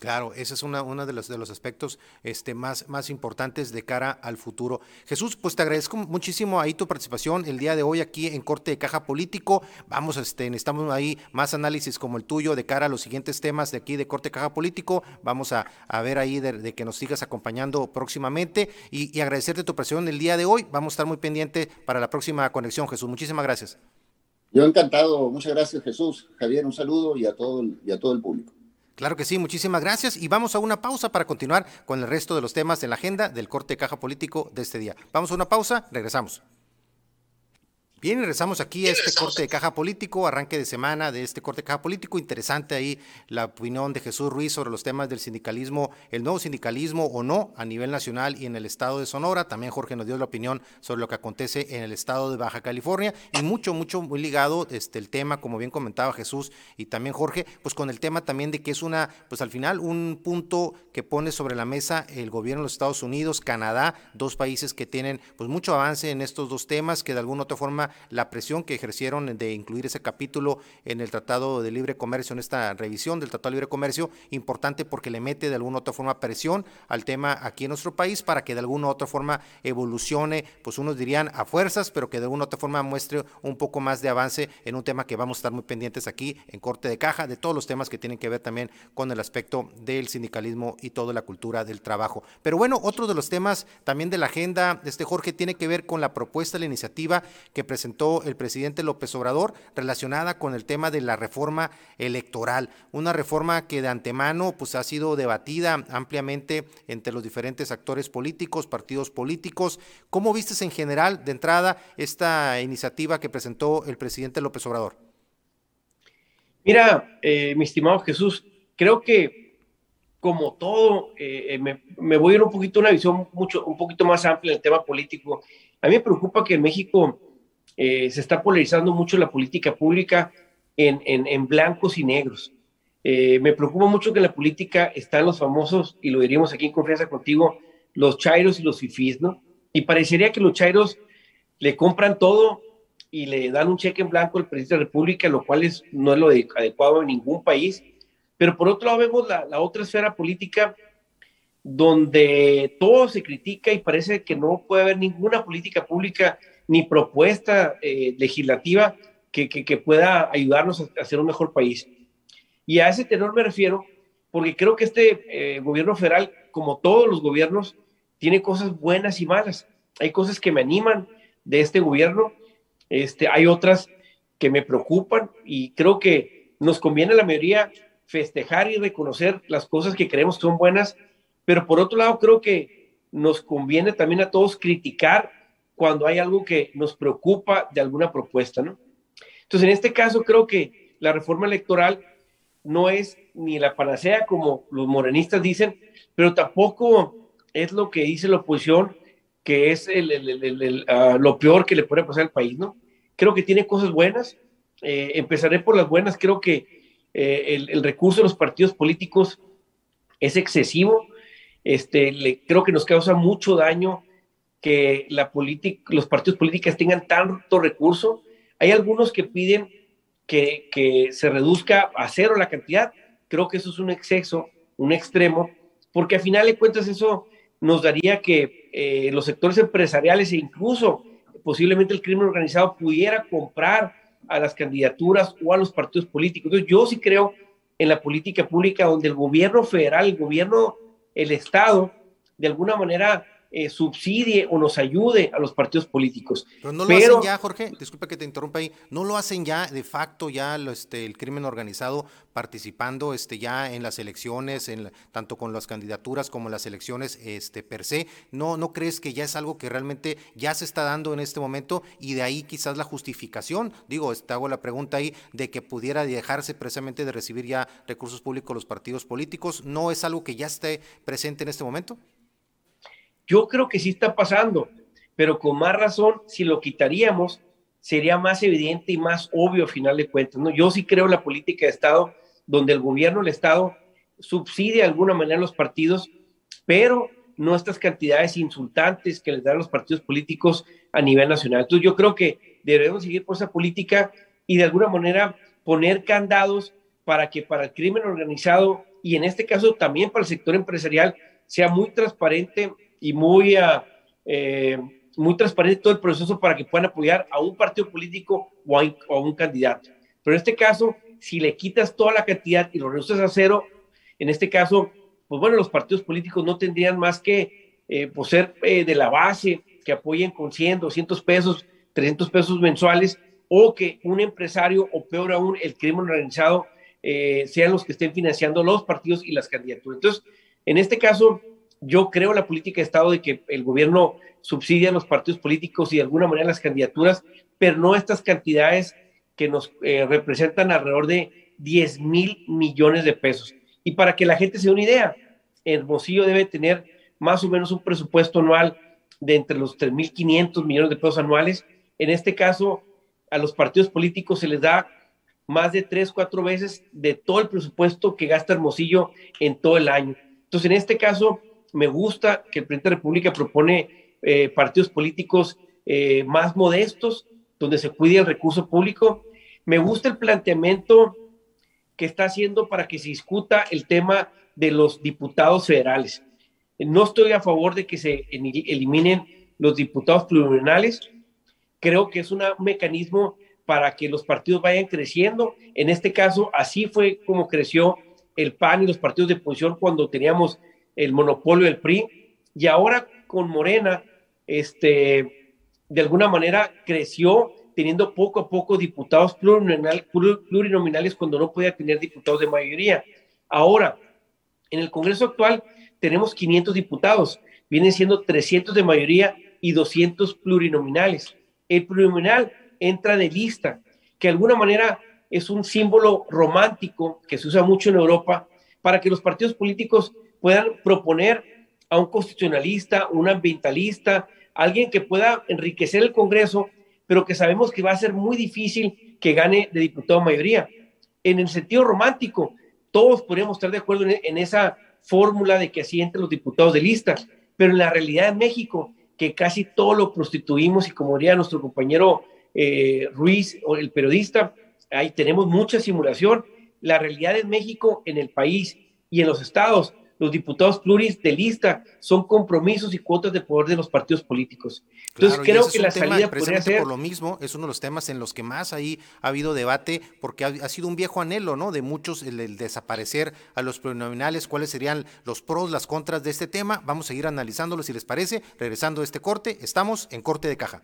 Claro, ese es una, uno de los, de los aspectos este, más, más importantes de cara al futuro. Jesús, pues te agradezco muchísimo ahí tu participación el día de hoy aquí en Corte de Caja Político. Vamos, este, necesitamos ahí más análisis como el tuyo de cara a los siguientes temas de aquí de Corte de Caja Político. Vamos a, a ver ahí de, que nos sigas acompañando próximamente y, y agradecerte tu presión el día de hoy. Vamos a estar muy pendiente para la próxima conexión, Jesús. Muchísimas gracias. Yo encantado. Muchas gracias, Jesús. Javier, un saludo y a todo, y a todo el público. Claro que sí, muchísimas gracias y vamos a una pausa para continuar con el resto de los temas en la agenda del corte de caja político de este día. Vamos a una pausa, regresamos. Bien, regresamos aquí a este corte de caja político, arranque de semana de este corte de caja político. Interesante ahí la opinión de Jesús Ruiz sobre los temas del sindicalismo, el nuevo sindicalismo o no a nivel nacional y en el estado de Sonora. También Jorge nos dio la opinión sobre lo que acontece en el estado de Baja California y mucho, mucho muy ligado este, el tema, como bien comentaba Jesús y también Jorge, pues con el tema también de que es una, pues al final un punto que pone sobre la mesa el gobierno de los Estados Unidos, Canadá, dos países que tienen pues mucho avance en estos dos temas que de alguna u otra forma la presión que ejercieron de incluir ese capítulo en el Tratado de Libre Comercio, en esta revisión del Tratado de Libre Comercio, importante porque le mete de alguna u otra forma presión al tema aquí en nuestro país para que de alguna u otra forma evolucione, pues unos dirían a fuerzas, pero que de alguna u otra forma muestre un poco más de avance en un tema que vamos a estar muy pendientes aquí en Corte de Caja, de todos los temas que tienen que ver también con el aspecto del sindicalismo y toda la cultura del trabajo. Pero bueno, otro de los temas también de la agenda, este Jorge, tiene que ver con la propuesta, la iniciativa que presentó presentó el presidente López Obrador relacionada con el tema de la reforma electoral, una reforma que de antemano pues ha sido debatida ampliamente entre los diferentes actores políticos, partidos políticos. ¿Cómo vistes en general de entrada esta iniciativa que presentó el presidente López Obrador? Mira, eh, mi estimado Jesús, creo que como todo, eh, eh, me, voy a ir un poquito una visión mucho, un poquito más amplia del tema político. A mí me preocupa que en México eh, se está polarizando mucho la política pública en, en, blancos y negros. me preocupa mucho que en la política están los famosos, y lo diríamos aquí en confianza contigo, los chairos y los fifís, ¿no? Y parecería que los chairos le compran todo y le dan un cheque en blanco al presidente de la República, lo cual es, no es lo adecuado en ningún país pero por otro lado vemos la, otra esfera política donde todo se critica y parece que no puede haber ninguna política pública ni propuesta eh, legislativa que, pueda ayudarnos a, hacer un mejor país. Y a ese tenor me refiero porque creo que este eh, gobierno federal, como todos los gobiernos, tiene cosas buenas y malas. Hay cosas que me animan de este gobierno, este, hay otras que me preocupan y creo que nos conviene a la mayoría festejar y reconocer las cosas que creemos son buenas, pero por otro lado creo que nos conviene también a todos criticar cuando hay algo que nos preocupa de alguna propuesta, ¿no? Entonces, en este caso creo que la reforma electoral no es ni la panacea como los morenistas dicen, pero tampoco es lo que dice la oposición, que es ah, lo peor que le puede pasar al país, ¿no? Creo que tiene cosas buenas. Eh, empezaré por las buenas. Creo que eh, el, recurso de los partidos políticos es excesivo. Este, creo que nos causa mucho daño que la los partidos políticos tengan tanto recurso. Hay algunos que piden que, se reduzca a cero la cantidad. Creo que eso es un exceso, un extremo, porque a final de cuentas eso nos daría que eh, los sectores empresariales e incluso posiblemente el crimen organizado pudiera comprar a las candidaturas o a los partidos políticos. Entonces, yo sí creo en la política pública donde el gobierno federal, el gobierno, el Estado, de alguna manera eh, subsidie o nos ayude a los partidos políticos. Pero no lo hacen ya, Jorge, disculpa que te interrumpa ahí, no lo hacen ya de facto ya este, el crimen organizado participando este, ya en las elecciones, en tanto con las candidaturas como las elecciones este, per se. ¿No, ¿No crees que ya es algo que realmente ya se está dando en este momento y de ahí quizás la justificación? Digo, te hago la pregunta ahí de que pudiera dejarse precisamente de recibir ya recursos públicos los partidos políticos. ¿No es algo que ya esté presente en este momento? Yo creo que sí está pasando, pero con más razón, si lo quitaríamos, sería más evidente y más obvio a final de cuentas. ¿no? Yo sí creo en la política de Estado, donde el gobierno, el Estado, subsidia de alguna manera los partidos, pero no estas cantidades insultantes que les dan los partidos políticos a nivel nacional. Entonces yo creo que debemos seguir por esa política y de alguna manera poner candados para que para el crimen organizado y en este caso también para el sector empresarial sea muy transparente y muy, ah, eh, muy transparente todo el proceso para que puedan apoyar a un partido político o a, un candidato. Pero en este caso, si le quitas toda la cantidad y lo reduces a cero, en este caso, pues bueno, los partidos políticos no tendrían más que eh, pues ser eh, de la base, que apoyen con 100, 200 pesos, 300 pesos mensuales, o que un empresario, o peor aún, el crimen organizado, sean los que estén financiando los partidos y las candidaturas. Entonces, en este caso, yo creo en la política de Estado de que el gobierno subsidia a los partidos políticos y de alguna manera las candidaturas, pero no estas cantidades que nos eh, representan alrededor de 10 mil millones de pesos. Y para que la gente se dé una idea, Hermosillo debe tener más o menos un presupuesto anual de entre los 3.500 millones de pesos anuales. En este caso, a los partidos políticos se les da más de tres, cuatro veces de todo el presupuesto que gasta Hermosillo en todo el año. Entonces, en este caso, me gusta que el presidente de la República propone eh, partidos políticos eh, más modestos, donde se cuide el recurso público. Me gusta el planteamiento que está haciendo para que se discuta el tema de los diputados federales. No estoy a favor de que se eliminen los diputados plurinominales. Creo que es un mecanismo para que los partidos vayan creciendo. En este caso, así fue como creció el PAN y los partidos de oposición cuando teníamos el monopolio del PRI, y ahora con Morena, este, de alguna manera creció teniendo poco a poco diputados plurinominales cuando no podía tener diputados de mayoría. Ahora, en el Congreso actual tenemos 500 diputados, vienen siendo 300 de mayoría y 200 plurinominales. El plurinominal entra de lista, que de alguna manera es un símbolo romántico que se usa mucho en Europa para que los partidos políticos puedan proponer a un constitucionalista, un ambientalista, alguien que pueda enriquecer el Congreso, pero que sabemos que va a ser muy difícil que gane de diputado mayoría. En el sentido romántico, todos podríamos estar de acuerdo en, esa fórmula de que así entren los diputados de lista, pero en la realidad en México, que casi todo lo prostituimos y como diría nuestro compañero eh, Ruiz, el periodista, ahí tenemos mucha simulación. La realidad en México, en el país y en los estados, los diputados pluris de lista son compromisos y cuotas de poder de los partidos políticos. Entonces creo que la salida podría ser... Por lo mismo, es uno de los temas en los que más ahí ha habido debate, porque ha, sido un viejo anhelo, ¿no? De muchos, el, desaparecer a los plurinominales, cuáles serían los pros, las contras de este tema. Vamos a seguir analizándolo si les parece. Regresando a este corte, estamos en corte de caja.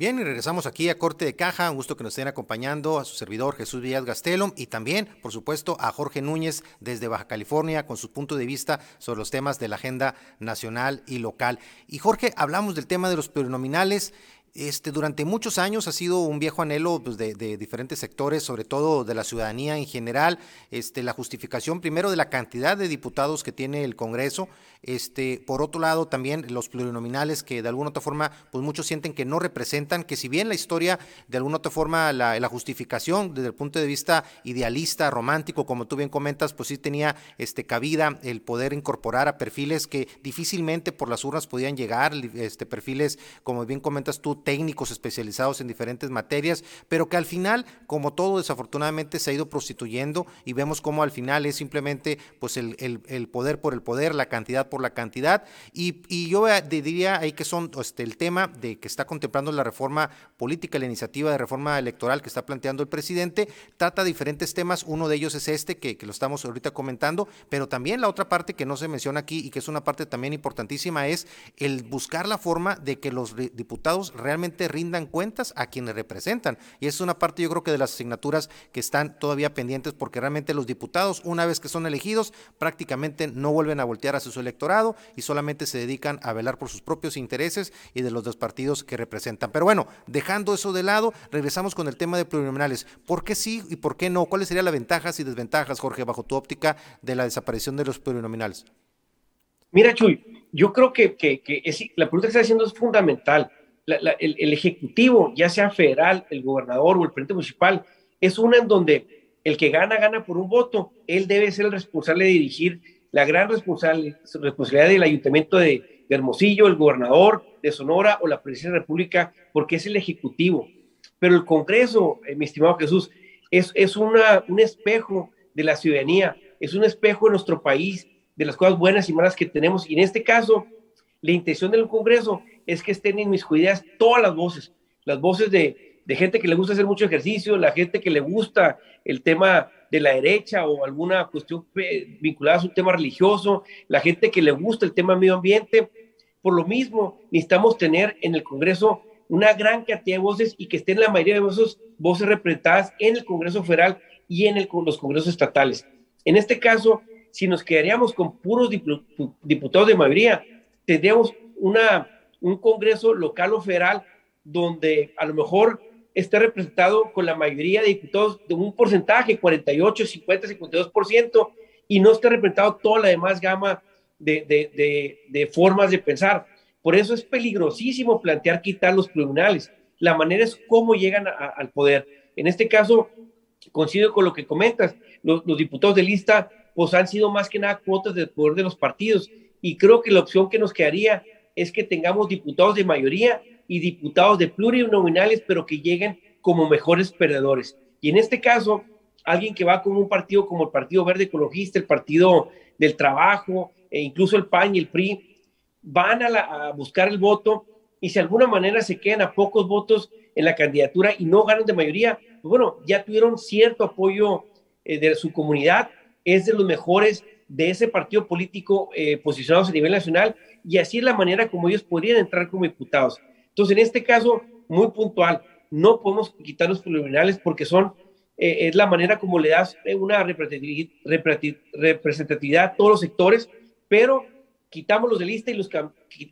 Bien, y regresamos aquí a Corte de Caja. Un gusto que nos estén acompañando a su servidor Jesús Villas Gastelum y también, por supuesto, a Jorge Núñez desde Baja California con su punto de vista sobre los temas de la agenda nacional y local. Y Jorge, hablamos del tema de los plurinominales este, durante muchos años ha sido un viejo anhelo pues, de, diferentes sectores, sobre todo de la ciudadanía en general, este, la justificación primero de la cantidad de diputados que tiene el Congreso, este, por otro lado también los plurinominales que de alguna otra forma pues muchos sienten que no representan, que si bien la historia de alguna otra forma la, justificación desde el punto de vista idealista, romántico, como tú bien comentas, pues sí tenía este, cabida el poder incorporar a perfiles que difícilmente por las urnas podían llegar, este, perfiles como bien comentas tú, técnicos especializados en diferentes materias, pero que al final, como todo desafortunadamente se ha ido prostituyendo y vemos cómo al final es simplemente pues el, el, poder por el poder, la cantidad por la cantidad. Y, y yo diría ahí que son este, el tema de que está contemplando la reforma política, la iniciativa de reforma electoral que está planteando el presidente, trata diferentes temas, uno de ellos es este que, que lo estamos ahorita comentando, pero también la otra parte que no se menciona aquí y que es una parte también importantísima es el buscar la forma de que los diputados realmente rindan cuentas a quienes representan. Y es una parte yo creo que de las asignaturas que están todavía pendientes porque realmente los diputados, una vez que son elegidos, prácticamente no vuelven a voltear hacia su electorado y solamente se dedican a velar por sus propios intereses y de los dos partidos que representan. Pero bueno, dejando eso de lado, regresamos con el tema de plurinominales. ¿Por qué sí y por qué no? ¿Cuáles serían las ventajas y desventajas, Jorge, bajo tu óptica de la desaparición de los plurinominales? Mira, Chuy, yo creo que, la pregunta que está haciendo es fundamental el, Ejecutivo, ya sea federal, el gobernador o el presidente municipal, es una en donde el que gana, gana por un voto. Él debe ser el responsable de dirigir la gran responsabilidad del ayuntamiento de, Hermosillo, el gobernador de Sonora o la presidencia de la República, porque es el Ejecutivo. Pero el Congreso, eh, mi estimado Jesús, es, es una, un espejo de la ciudadanía, es un espejo de nuestro país, de las cosas buenas y malas que tenemos. Y en este caso, la intención del Congreso es que estén en mis todas las voces, las voces de, de, gente que le gusta hacer mucho ejercicio, la gente que le gusta el tema de la derecha o alguna cuestión vinculada a un tema religioso, la gente que le gusta el tema medio ambiente. Por lo mismo, necesitamos tener en el Congreso una gran cantidad de voces y que estén la mayoría de esas voces representadas en el Congreso Federal y en los congresos estatales. En este caso, si nos quedaríamos con puros diputados de mayoría, tendríamos una, un Congreso local o federal donde a lo mejor esté representado con la mayoría de diputados de un porcentaje, 48, 50, 52%, y no esté representado toda la demás gama de, de, de, formas de pensar. Por eso es peligrosísimo plantear quitar los tribunales. La manera es cómo llegan al poder. En este caso, coincido con lo que comentas, los, los, diputados de lista pues han sido más que nada cuotas del poder de los partidos y creo que la opción que nos quedaría es que tengamos diputados de mayoría y diputados de plurinominales, pero que lleguen como mejores perdedores. Y en este caso, alguien que va con un partido como el Partido Verde Ecologista, el Partido del Trabajo, e incluso el PAN y el PRI, van a, buscar el voto y si de alguna manera se quedan a pocos votos en la candidatura y no ganan de mayoría, pues bueno, ya tuvieron cierto apoyo eh, de su comunidad, es de los mejores de ese partido político eh, posicionados a nivel nacional y así es la manera como ellos podrían entrar como diputados. Entonces, en este caso, muy puntual, no podemos quitar los plurinominales porque son, eh, es la manera como le das una representatividad a todos los sectores, pero quitamos los de lista y los,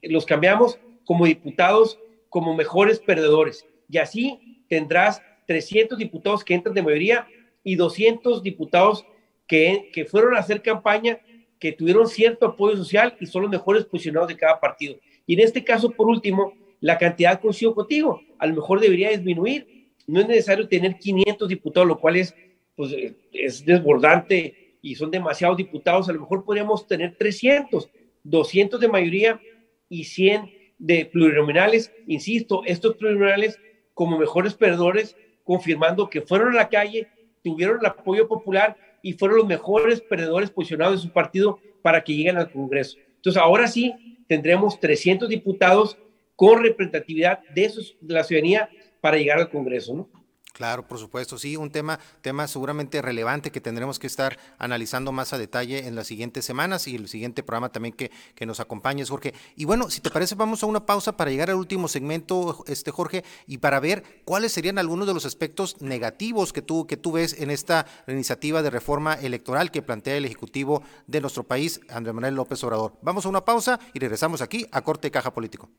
los cambiamos como diputados como mejores perdedores. Y así tendrás 300 diputados que entran de mayoría y 200 diputados que, que fueron a hacer campaña, que tuvieron cierto apoyo social y son los mejores posicionados de cada partido. Y en este caso, por último, la cantidad coincido contigo, a lo mejor debería disminuir. No es necesario tener 500 diputados, lo cual es, pues, es desbordante y son demasiados diputados. A lo mejor podríamos tener 300, 200 de mayoría y 100 de plurinominales. Insisto, estos plurinominales como mejores perdedores, confirmando que fueron a la calle, tuvieron el apoyo popular y fueron los mejores perdedores posicionados de su partido para que lleguen al Congreso. Entonces, ahora sí tendremos 300 diputados con representatividad de, esos, de la ciudadanía para llegar al Congreso, ¿no? Claro, por supuesto, sí, un tema, tema seguramente relevante que tendremos que estar analizando más a detalle en las siguientes semanas y el siguiente programa también que, que nos acompañes, Jorge. Y bueno, si te parece, vamos a una pausa para llegar al último segmento, este Jorge, y para ver cuáles serían algunos de los aspectos negativos que tú, que tú ves en esta iniciativa de reforma electoral que plantea el Ejecutivo de nuestro país, Andrés Manuel López Obrador. Vamos a una pausa y regresamos aquí a Corte Caja Político.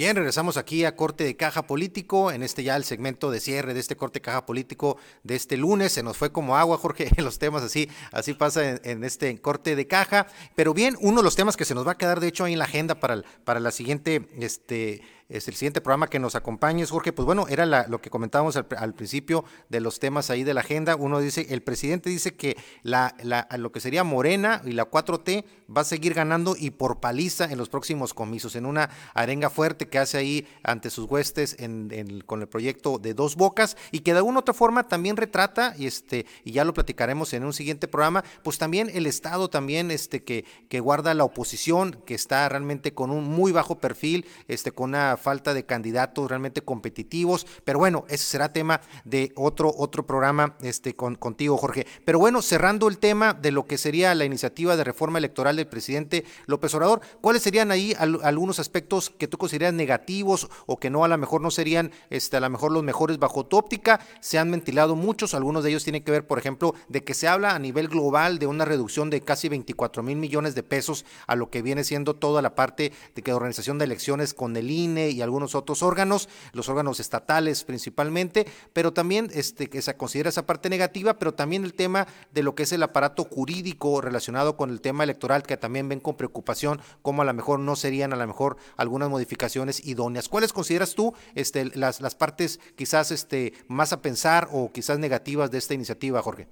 Bien, regresamos aquí a corte de caja político, en este ya el segmento de cierre de este corte de caja político de este lunes. Se nos fue como agua, Jorge, los temas así, así pasa en, este corte de caja. Pero bien, uno de los temas que se nos va a quedar, de hecho, ahí en la agenda para, para la siguiente, este, es el siguiente programa que nos acompañes, Jorge. Pues bueno, era lo que comentábamos al, principio de los temas ahí de la agenda. Uno dice, el presidente dice que la, lo que sería Morena y la 4T va a seguir ganando y por paliza en los próximos comicios, en una arenga fuerte que hace ahí ante sus huestes en, con el proyecto de Dos Bocas y que de alguna otra forma también retrata, y, este, y ya lo platicaremos en un siguiente programa, pues también el Estado también este, que, que guarda la oposición, que está realmente con un muy bajo perfil, este, con una falta de candidatos realmente competitivos, pero bueno, ese será tema de otro, otro programa este, con, contigo, Jorge. Pero bueno, cerrando el tema de lo que sería la iniciativa de reforma electoral del presidente López Obrador, ¿cuáles serían ahí algunos aspectos que tú consideras negativos o que no a lo mejor no serían este, a lo mejor los mejores bajo tu óptica? Se han ventilado muchos, algunos de ellos tienen que ver, por ejemplo, de que se habla a nivel global de una reducción de casi 24 mil millones de pesos a lo que viene siendo toda la parte de que organización de elecciones con el INE y algunos otros órganos, los órganos estatales principalmente, pero también este, que se considera esa parte negativa, pero también el tema de lo que es el aparato jurídico relacionado con el tema electoral, que también ven con preocupación como a lo mejor no serían a lo mejor algunas modificaciones idóneas. ¿Cuáles consideras tú este, las, las partes quizás este, más a pensar o quizás negativas de esta iniciativa, Jorge?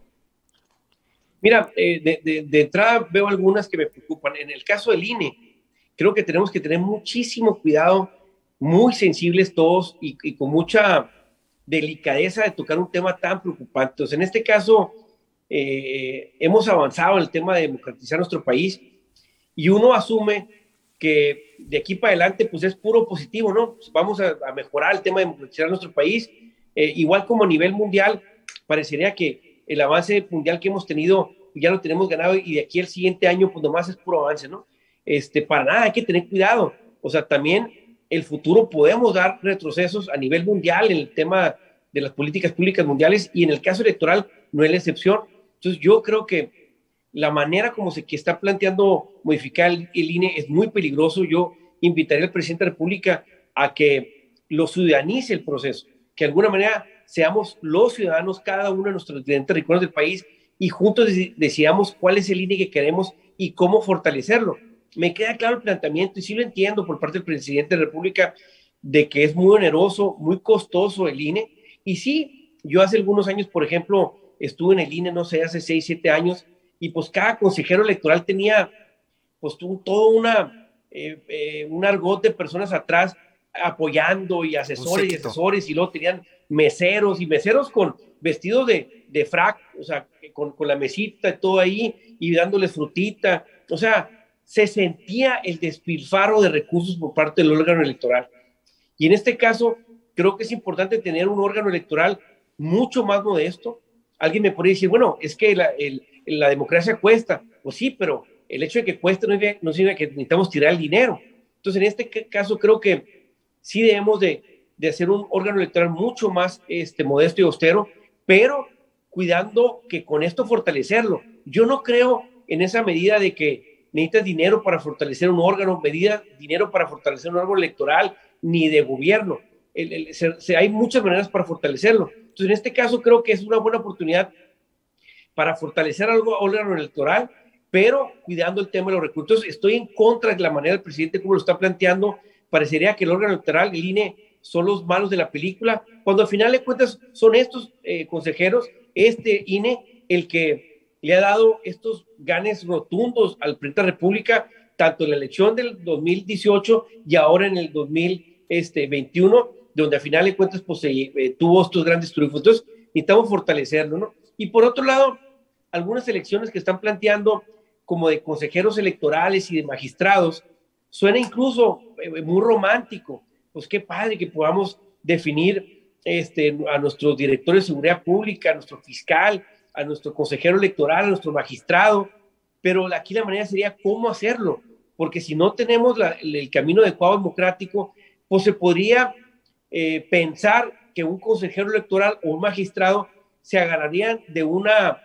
Mira, eh, de, de, entrada veo algunas que me preocupan. En el caso del INE, creo que tenemos que tener muchísimo cuidado muy sensibles todos y, con mucha delicadeza de tocar un tema tan preocupante. Entonces, en este caso, eh, hemos avanzado en el tema de democratizar nuestro país y uno asume que de aquí para adelante pues es puro positivo, ¿no? Pues, vamos a, mejorar el tema de democratizar nuestro país, eh, igual como a nivel mundial, parecería que el avance mundial que hemos tenido ya lo tenemos ganado y de aquí al siguiente año pues nomás es puro avance, ¿no? Este, para nada, hay que tener cuidado. O sea, también el futuro podemos dar retrocesos a nivel mundial en el tema de las políticas públicas mundiales y en el caso electoral no es la excepción. Entonces yo creo que la manera como se está planteando modificar el, INE es muy peligroso. Yo invitaría al presidente de la República a que lo ciudadanice el proceso, que de alguna manera seamos los ciudadanos, cada uno de nuestros diferentes rincones del país, y juntos decidamos cuál es el INE que queremos y cómo fortalecerlo me queda claro el planteamiento y sí lo entiendo por parte del presidente de la República de que es muy oneroso, muy costoso el INE. Y sí, yo hace algunos años, por ejemplo, estuve en el INE, no sé, hace seis, siete años, y pues cada consejero electoral tenía pues todo una, eh, eh, un argot de personas atrás apoyando y asesores y asesores, y luego tenían meseros y meseros con vestidos de, de frac, o sea, con, con la mesita y todo ahí, y dándoles frutita. O sea, se sentía el despilfarro de recursos por parte del órgano electoral. Y en este caso, creo que es importante tener un órgano electoral mucho más modesto. Alguien me podría decir, bueno, es que la, democracia cuesta. Pues sí, pero el hecho de que cueste no, no significa que necesitamos tirar el dinero. Entonces, en este caso, creo que sí debemos de de hacer un órgano electoral mucho más este, modesto y austero, pero cuidando que con esto fortalecerlo. Yo no creo en esa medida de que necesitas dinero para fortalecer un órgano, medida dinero para fortalecer un órgano electoral, ni de gobierno. hay muchas maneras para fortalecerlo. Entonces, en este caso, creo que es una buena oportunidad para fortalecer algo órgano electoral, pero cuidando el tema de los recursos. Estoy en contra de la manera del presidente como lo está planteando. Parecería que el órgano electoral, el INE, son los malos de la película, cuando al final de cuentas son estos eh, consejeros, este INE, el que le ha dado estos ganes rotundos al la República, tanto en la elección del 2018 y ahora en el 2021, donde al final de cuentas pues, eh, tuvo estos grandes triunfos. Entonces, necesitamos fortalecerlo, ¿no? Y por otro lado, algunas elecciones que están planteando como de consejeros electorales y de magistrados, suena incluso eh, muy romántico. Pues qué padre que podamos definir este, a nuestros directores de seguridad pública, a nuestro fiscal, a nuestro consejero electoral, a nuestro magistrado, pero aquí la manera sería cómo hacerlo, porque si no tenemos el, camino adecuado democrático, pues se podría eh, pensar que un consejero electoral o un magistrado se agarrarían de, una,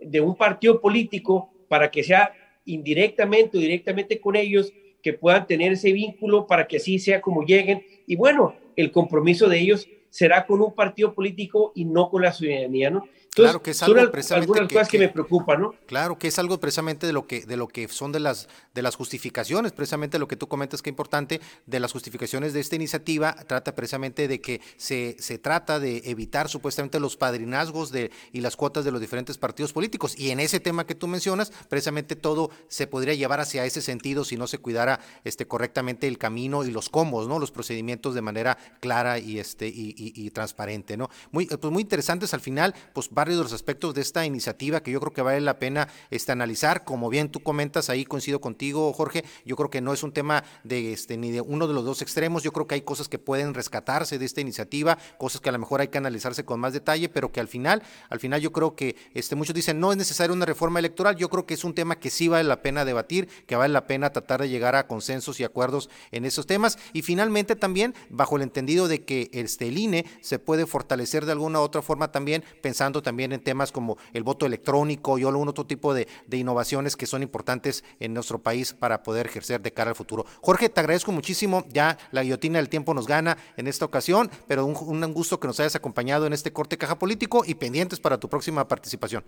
de un partido político para que sea indirectamente o directamente con ellos, que puedan tener ese vínculo para que así sea como lleguen. Y bueno, el compromiso de ellos será con un partido político y no con la ciudadanía, ¿no? Claro que es algo precisamente algunas cosas que, me preocupan, ¿no? Claro, que es algo precisamente de lo que de lo que son de las de las justificaciones, precisamente lo que tú comentas que es importante de las justificaciones de esta iniciativa trata precisamente de que se, se trata de evitar supuestamente los padrinazgos de y las cuotas de los diferentes partidos políticos y en ese tema que tú mencionas, precisamente todo se podría llevar hacia ese sentido si no se cuidara este correctamente el camino y los combos, ¿no? Los procedimientos de manera clara y este y, y, transparente, ¿no? Muy pues muy interesantes al final, pues va de los aspectos de esta iniciativa que yo creo que vale la pena este, analizar. Como bien tú comentas, ahí coincido contigo, Jorge. Yo creo que no es un tema de este, ni de uno de los dos extremos. Yo creo que hay cosas que pueden rescatarse de esta iniciativa, cosas que a lo mejor hay que analizarse con más detalle, pero que al final, al final yo creo que este, muchos dicen no es necesaria una reforma electoral. Yo creo que es un tema que sí vale la pena debatir, que vale la pena tratar de llegar a consensos y acuerdos en esos temas. Y finalmente también, bajo el entendido de que este, el INE se puede fortalecer de alguna u otra forma también, pensando también también en temas como el voto electrónico y algún otro tipo de, innovaciones que son importantes en nuestro país para poder ejercer de cara al futuro. Jorge, te agradezco muchísimo, ya la guillotina del tiempo nos gana en esta ocasión, pero un, un gusto que nos hayas acompañado en este corte caja político y pendientes para tu próxima participación.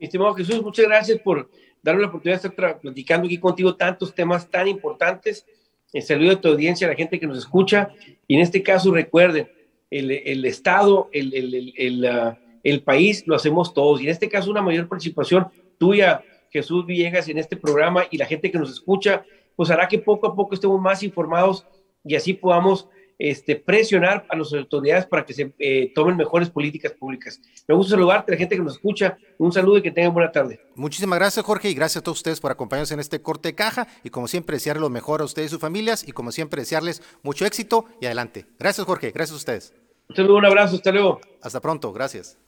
estimado Jesús, muchas gracias por darme la oportunidad de estar platicando aquí contigo tantos temas tan importantes. El saludo a tu audiencia, a la gente que nos escucha. Y en este caso, recuerden, el, Estado, el, ah, el, país, lo hacemos todos. Y en este caso, una mayor participación tuya, Jesús Villegas, en este programa y la gente que nos escucha, pues hará que poco a poco estemos más informados y así podamos este, presionar a las autoridades para que se eh, tomen mejores políticas públicas. Me gusta saludarte la gente que nos escucha. Un saludo y que tengan buena tarde. Muchísimas gracias, Jorge, y gracias a todos ustedes por acompañarnos en este corte de caja. Y como siempre, desearles lo mejor a ustedes y sus familias. Y como siempre, desearles mucho éxito y adelante. Gracias, Jorge. Gracias a ustedes. Un saludo, un abrazo. Hasta luego. Hasta pronto. Gracias.